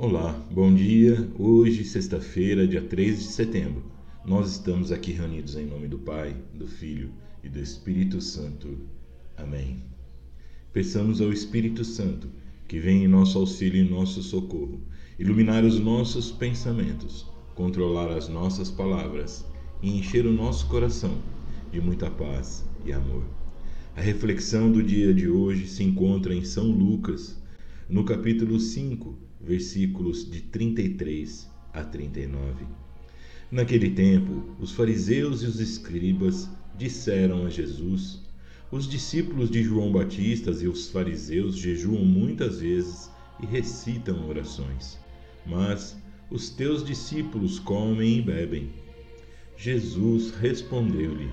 Olá, bom dia. Hoje, sexta-feira, dia 3 de setembro, nós estamos aqui reunidos em nome do Pai, do Filho e do Espírito Santo. Amém. Peçamos ao Espírito Santo que venha em nosso auxílio e nosso socorro, iluminar os nossos pensamentos, controlar as nossas palavras e encher o nosso coração de muita paz e amor. A reflexão do dia de hoje se encontra em São Lucas, no capítulo 5, versículos de 33 a 39. Naquele tempo, os fariseus e os escribas disseram a Jesus: Os discípulos de João Batista e os fariseus jejuam muitas vezes e recitam orações, mas os teus discípulos comem e bebem. Jesus respondeu-lhe: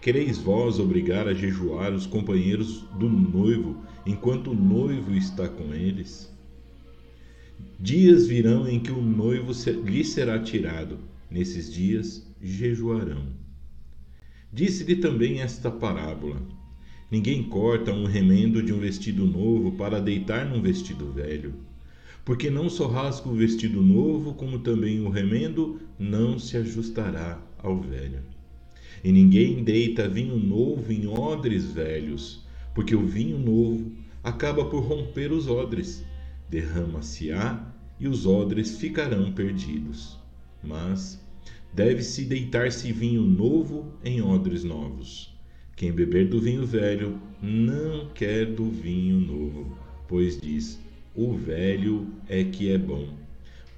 Quereis vós obrigar a jejuar os companheiros do noivo enquanto o noivo está com eles? Dias virão em que o noivo lhe será tirado, nesses dias jejuarão. Disse-lhe também esta parábola: Ninguém corta um remendo de um vestido novo para deitar num vestido velho, porque não só rasga o vestido novo, como também o remendo não se ajustará ao velho. E ninguém deita vinho novo em odres velhos, porque o vinho novo acaba por romper os odres, derrama-se-á e os odres ficarão perdidos. Mas deve-se deitar-se vinho novo em odres novos. Quem beber do vinho velho não quer do vinho novo, pois diz: o velho é que é bom.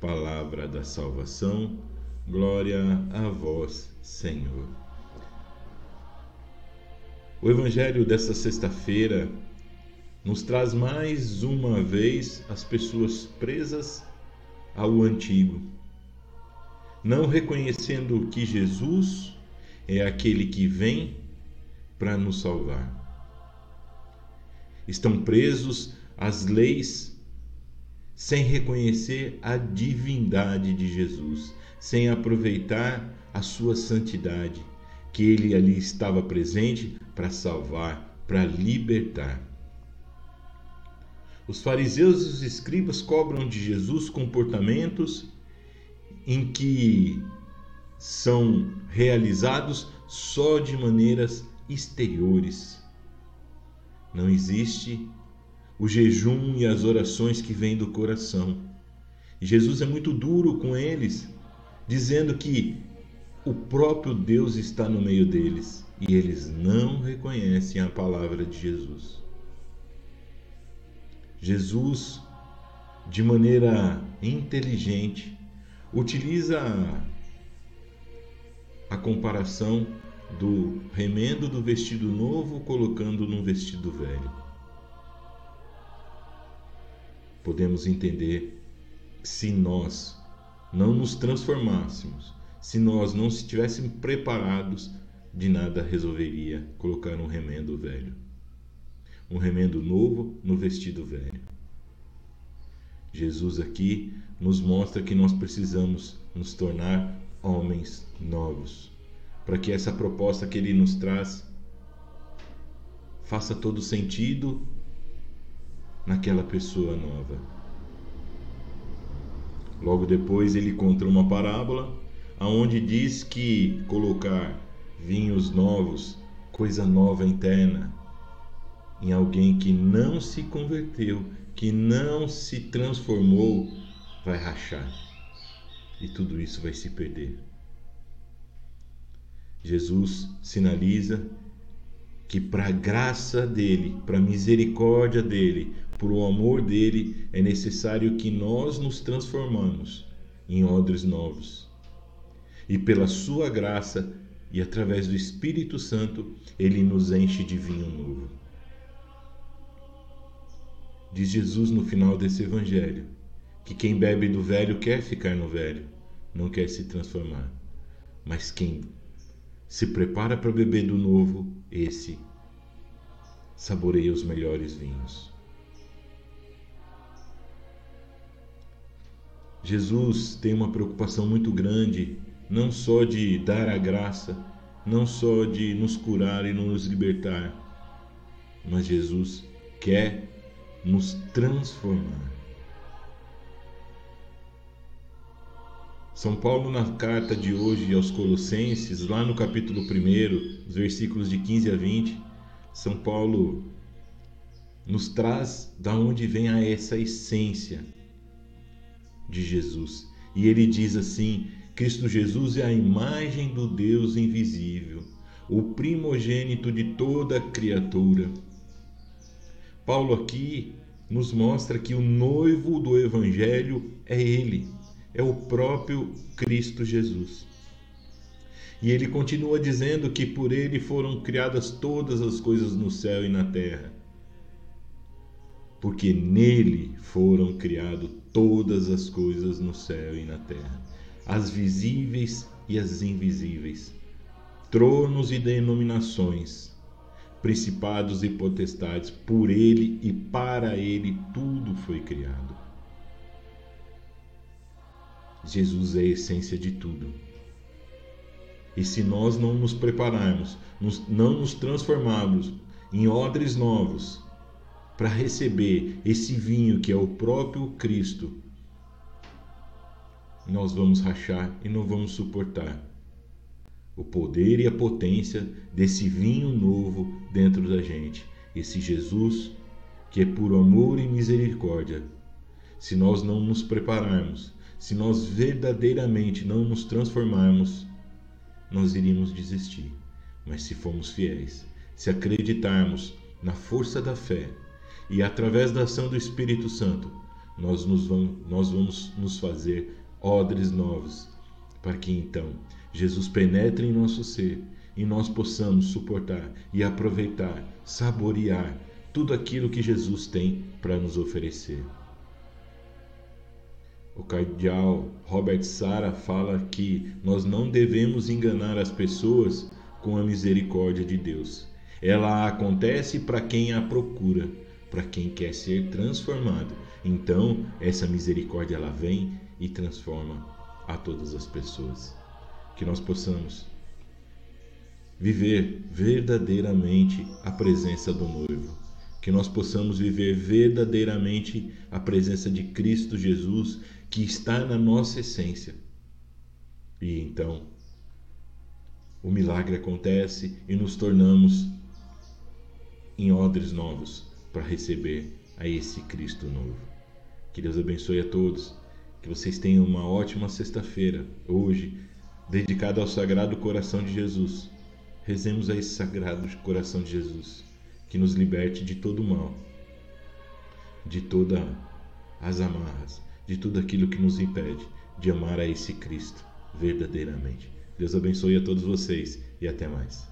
Palavra da salvação, glória a vós, Senhor. O Evangelho desta sexta-feira nos traz mais uma vez as pessoas presas ao antigo, não reconhecendo que Jesus é aquele que vem para nos salvar. Estão presos às leis sem reconhecer a divindade de Jesus, sem aproveitar a sua santidade que ele ali estava presente para salvar, para libertar. Os fariseus e os escribas cobram de Jesus comportamentos em que são realizados só de maneiras exteriores. Não existe o jejum e as orações que vêm do coração. Jesus é muito duro com eles, dizendo que o próprio Deus está no meio deles e eles não reconhecem a palavra de Jesus. Jesus, de maneira inteligente, utiliza a comparação do remendo do vestido novo colocando num vestido velho. Podemos entender que se nós não nos transformássemos se nós não estivéssemos preparados, de nada resolveria colocar um remendo velho. Um remendo novo no vestido velho. Jesus aqui nos mostra que nós precisamos nos tornar homens novos, para que essa proposta que ele nos traz faça todo sentido naquela pessoa nova. Logo depois ele conta uma parábola aonde diz que colocar vinhos novos, coisa nova interna, em alguém que não se converteu, que não se transformou, vai rachar. E tudo isso vai se perder. Jesus sinaliza que para a graça dele, para a misericórdia dele, por o amor dele, é necessário que nós nos transformamos em odres novos e pela sua graça e através do Espírito Santo, ele nos enche de vinho novo. Diz Jesus no final desse evangelho que quem bebe do velho quer ficar no velho, não quer se transformar. Mas quem se prepara para beber do novo, esse saboreia os melhores vinhos. Jesus tem uma preocupação muito grande não só de dar a graça, não só de nos curar e nos libertar, mas Jesus quer nos transformar. São Paulo, na carta de hoje aos Colossenses, lá no capítulo 1, os versículos de 15 a 20, São Paulo nos traz da onde vem a essa essência de Jesus. E ele diz assim: Cristo Jesus é a imagem do Deus invisível, o primogênito de toda criatura. Paulo aqui nos mostra que o noivo do evangelho é ele é o próprio Cristo Jesus. E ele continua dizendo que por ele foram criadas todas as coisas no céu e na terra. Porque nele foram criadas todas as coisas no céu e na terra, as visíveis e as invisíveis, tronos e denominações, principados e potestades, por ele e para ele tudo foi criado. Jesus é a essência de tudo. E se nós não nos prepararmos, não nos transformarmos em odres novos para receber esse vinho que é o próprio Cristo, nós vamos rachar e não vamos suportar o poder e a potência desse vinho novo dentro da gente, esse Jesus que é por amor e misericórdia. Se nós não nos prepararmos, se nós verdadeiramente não nos transformarmos, nós iríamos desistir. Mas se formos fiéis, se acreditarmos na força da fé e através da ação do Espírito Santo, nós, nos vamos, nós vamos nos fazer odres novos, para que então Jesus penetre em nosso ser e nós possamos suportar e aproveitar, saborear tudo aquilo que Jesus tem para nos oferecer. O cardeal Robert Sara fala que nós não devemos enganar as pessoas com a misericórdia de Deus. Ela acontece para quem a procura, para quem quer ser transformado. Então, essa misericórdia ela vem e transforma a todas as pessoas. Que nós possamos viver verdadeiramente a presença do noivo que nós possamos viver verdadeiramente a presença de Cristo Jesus que está na nossa essência. E então o milagre acontece e nos tornamos em odres novos para receber a esse Cristo novo. Que Deus abençoe a todos, que vocês tenham uma ótima sexta-feira, hoje, dedicada ao Sagrado Coração de Jesus. Rezemos a esse Sagrado Coração de Jesus que nos liberte de todo o mal, de todas as amarras, de tudo aquilo que nos impede de amar a esse Cristo verdadeiramente. Deus abençoe a todos vocês e até mais.